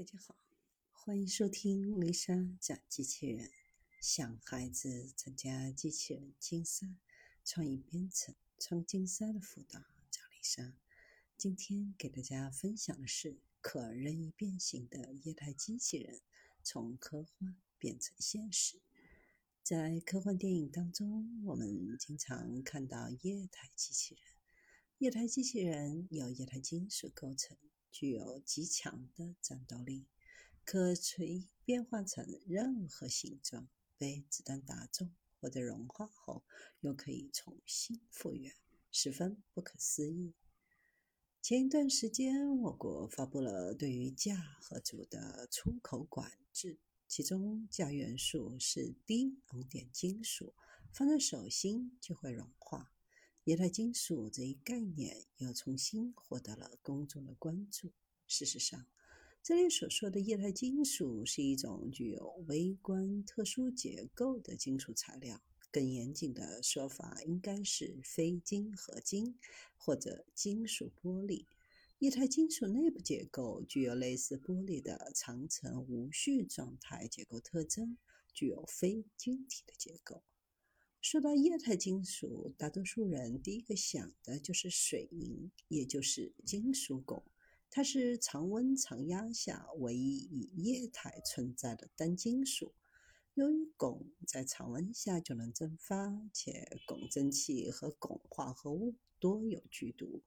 大家好，欢迎收听丽莎讲机器人。想孩子参加机器人竞赛、创意编程、创竞赛的辅导，找丽莎。今天给大家分享的是可任意变形的液态机器人，从科幻变成现实。在科幻电影当中，我们经常看到液态机器人。液态机器人由液态金属构成。具有极强的战斗力，可随意变换成任何形状，被子弹打中或者融化后，又可以重新复原，十分不可思议。前一段时间，我国发布了对于镓和铢的出口管制，其中镓元素是低熔点金属，放在手心就会融化。液态金属这一概念又重新获得了公众的关注。事实上，这里所说的液态金属是一种具有微观特殊结构的金属材料。更严谨的说法应该是非金合金或者金属玻璃。液态金属内部结构具有类似玻璃的长层无序状态结构特征，具有非晶体的结构。说到液态金属，大多数人第一个想的就是水银，也就是金属汞。它是常温常压下唯一以液态存在的单金属。由于汞在常温下就能蒸发，且汞蒸气和汞化合物多有剧毒，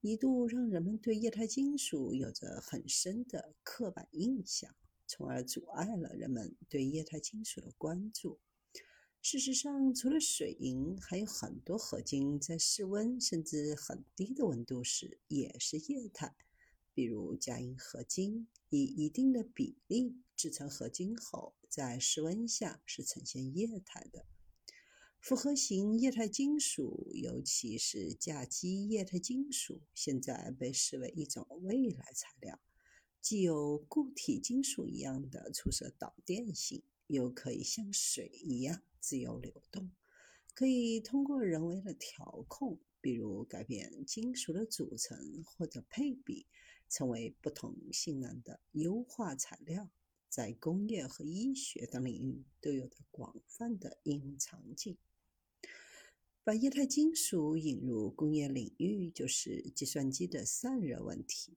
一度让人们对液态金属有着很深的刻板印象，从而阻碍了人们对液态金属的关注。事实上，除了水银，还有很多合金在室温甚至很低的温度时也是液态。比如镓银合金，以一定的比例制成合金后，在室温下是呈现液态的。复合型液态金属，尤其是镓基液态金属，现在被视为一种未来材料，既有固体金属一样的出色导电性。又可以像水一样自由流动，可以通过人为的调控，比如改变金属的组成或者配比，成为不同性能的优化材料，在工业和医学等领域都有着广泛的应用场景。把液态金属引入工业领域，就是计算机的散热问题。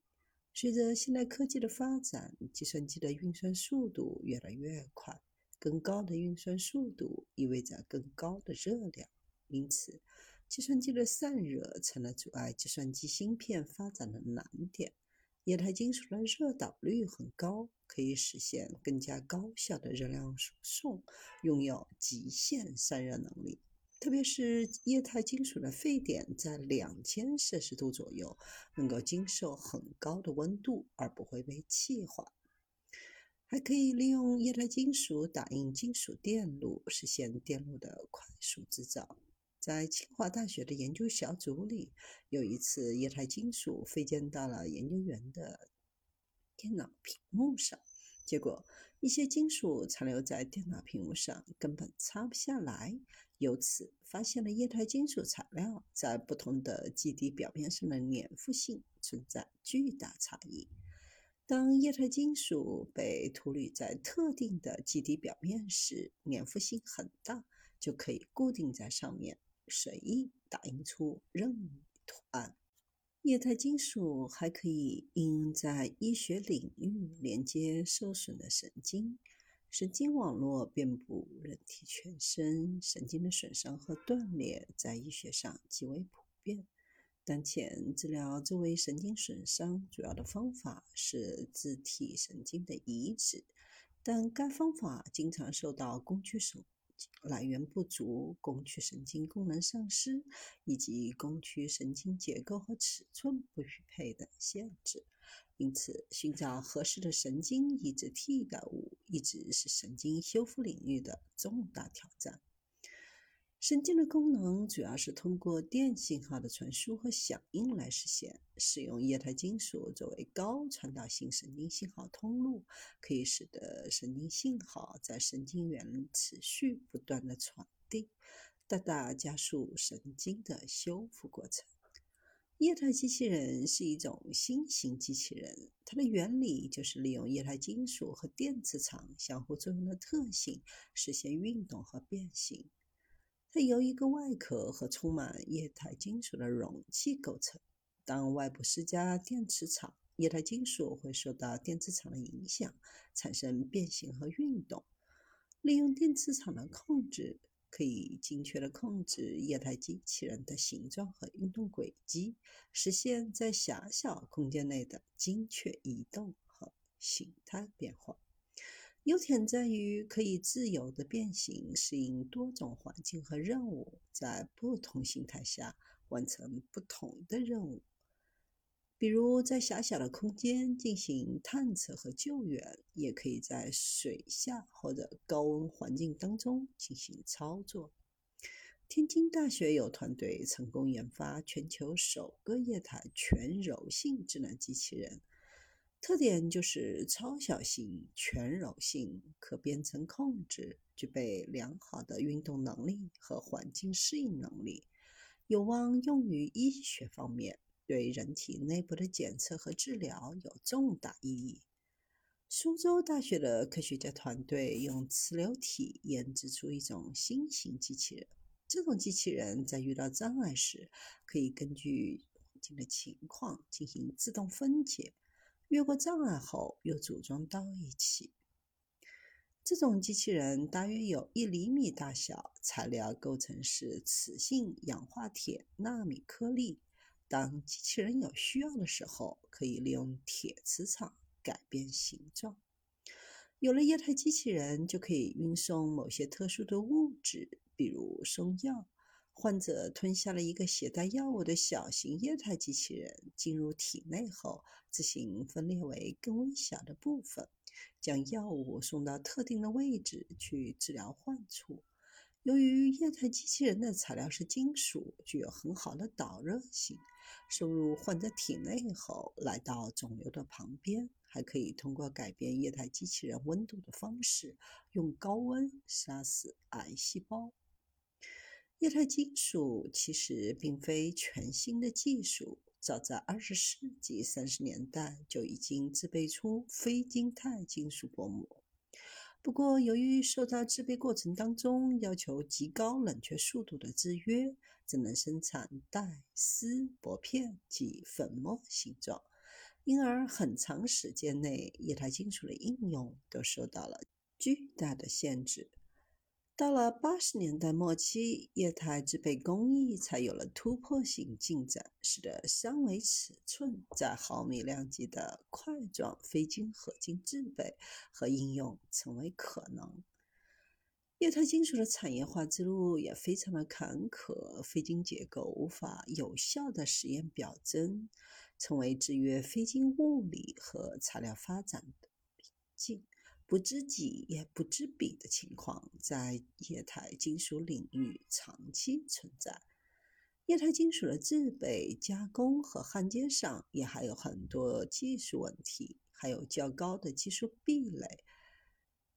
随着现代科技的发展，计算机的运算速度越来越快。更高的运算速度意味着更高的热量，因此，计算机的散热成了阻碍计算机芯片发展的难点。液态金属的热导率很高，可以实现更加高效的热量输送，拥有极限散热能力。特别是液态金属的沸点在两千摄氏度左右，能够经受很高的温度而不会被气化。还可以利用液态金属打印金属电路，实现电路的快速制造。在清华大学的研究小组里，有一次液态金属飞溅到了研究员的电脑屏幕上，结果一些金属残留在电脑屏幕上，根本擦不下来。由此发现了液态金属材料在不同的基底表面上的粘附性存在巨大差异。当液态金属被涂铝在特定的基底表面时，粘附性很大，就可以固定在上面，随意打印出任意图案。液态金属还可以应用在医学领域，连接受损的神经。神经网络遍布人体全身，神经的损伤和断裂在医学上极为普遍。当前治疗周围神经损伤主要的方法是自体神经的移植，但该方法经常受到工具手来源不足、工具神经功能丧失以及工具神经结构和尺寸不匹配的限制。因此，寻找合适的神经移植替代物一直是神经修复领域的重大挑战。神经的功能主要是通过电信号的传输和响应来实现。使用液态金属作为高传导性神经信号通路，可以使得神经信号在神经元持续不断的传递，大大加速神经的修复过程。液态机器人是一种新型机器人，它的原理就是利用液态金属和电磁场相互作用的特性，实现运动和变形。它由一个外壳和充满液态金属的容器构成。当外部施加电磁场，液态金属会受到电磁场的影响，产生变形和运动。利用电磁场的控制。可以精确地控制液态机器人的形状和运动轨迹，实现在狭小空间内的精确移动和形态变化。优点在于可以自由地变形，适应多种环境和任务，在不同形态下完成不同的任务。比如在狭小的空间进行探测和救援，也可以在水下或者高温环境当中进行操作。天津大学有团队成功研发全球首个液态全柔性智能机器人，特点就是超小型、全柔性、可编程控制，具备良好的运动能力和环境适应能力，有望用于医学方面。对人体内部的检测和治疗有重大意义。苏州大学的科学家团队用磁流体研制出一种新型机器人。这种机器人在遇到障碍时，可以根据环境的情况进行自动分解，越过障碍后又组装到一起。这种机器人大约有一厘米大小，材料构成是磁性氧化铁纳米颗粒。当机器人有需要的时候，可以利用铁磁场改变形状。有了液态机器人，就可以运送某些特殊的物质，比如送药。患者吞下了一个携带药物的小型液态机器人，进入体内后自行分裂为更微小的部分，将药物送到特定的位置去治疗患处。由于液态机器人的材料是金属，具有很好的导热性。收入患者体内后，来到肿瘤的旁边，还可以通过改变液态机器人温度的方式，用高温杀死癌细胞。液态金属其实并非全新的技术，早在二十世纪三十年代就已经制备出非晶态金属薄膜。不过，由于受到制备过程当中要求极高冷却速度的制约，只能生产带、丝、薄片及粉末形状，因而很长时间内液态金属的应用都受到了巨大的限制。到了八十年代末期，液态制备工艺才有了突破性进展，使得三维尺寸在毫米量级的块状非晶合金制备和应用成为可能。液态金属的产业化之路也非常的坎坷，非晶结构无法有效的实验表征，成为制约非晶物理和材料发展的瓶颈。不知己也不知彼的情况在液态金属领域长期存在。液态金属的制备、加工和焊接上也还有很多技术问题，还有较高的技术壁垒。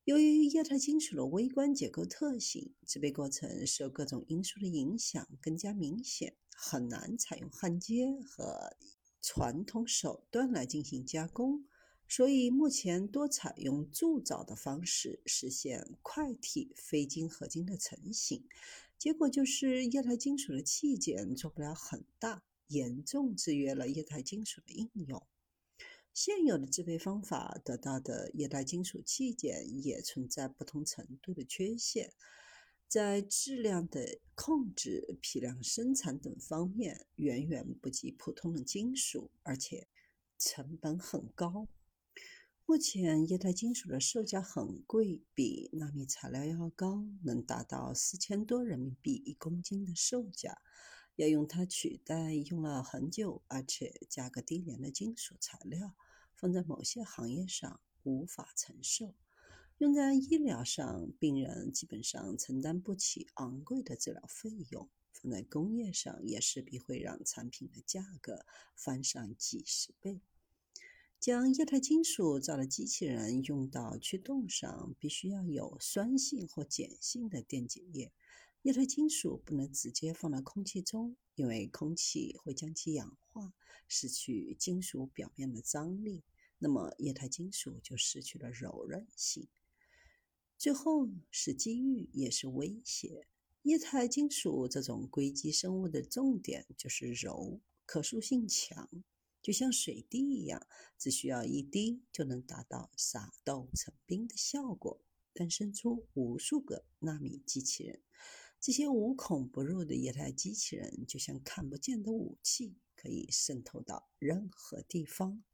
由于液态金属的微观结构特性，制备过程受各种因素的影响更加明显，很难采用焊接和传统手段来进行加工。所以，目前多采用铸造的方式实现块体非晶合金的成型，结果就是液态金属的器件做不了很大，严重制约了液态金属的应用。现有的制备方法得到的液态金属器件也存在不同程度的缺陷，在质量的控制、批量生产等方面远远不及普通的金属，而且成本很高。目前液态金属的售价很贵，比纳米材料要高，能达到四千多人民币一公斤的售价。要用它取代用了很久而且价格低廉的金属材料，放在某些行业上无法承受。用在医疗上，病人基本上承担不起昂贵的治疗费用；放在工业上，也势必会让产品的价格翻上几十倍。将液态金属造的机器人用到驱动上，必须要有酸性或碱性的电解液。液态金属不能直接放到空气中，因为空气会将其氧化，失去金属表面的张力，那么液态金属就失去了柔韧性。最后是机遇，也是威胁。液态金属这种硅基生物的重点就是柔，可塑性强，就像水滴一样，只需要一滴就能达到撒豆成冰的效果，诞生出无数个纳米机器人。这些无孔不入的液态机器人就像看不见的武器，可以渗透到任何地方。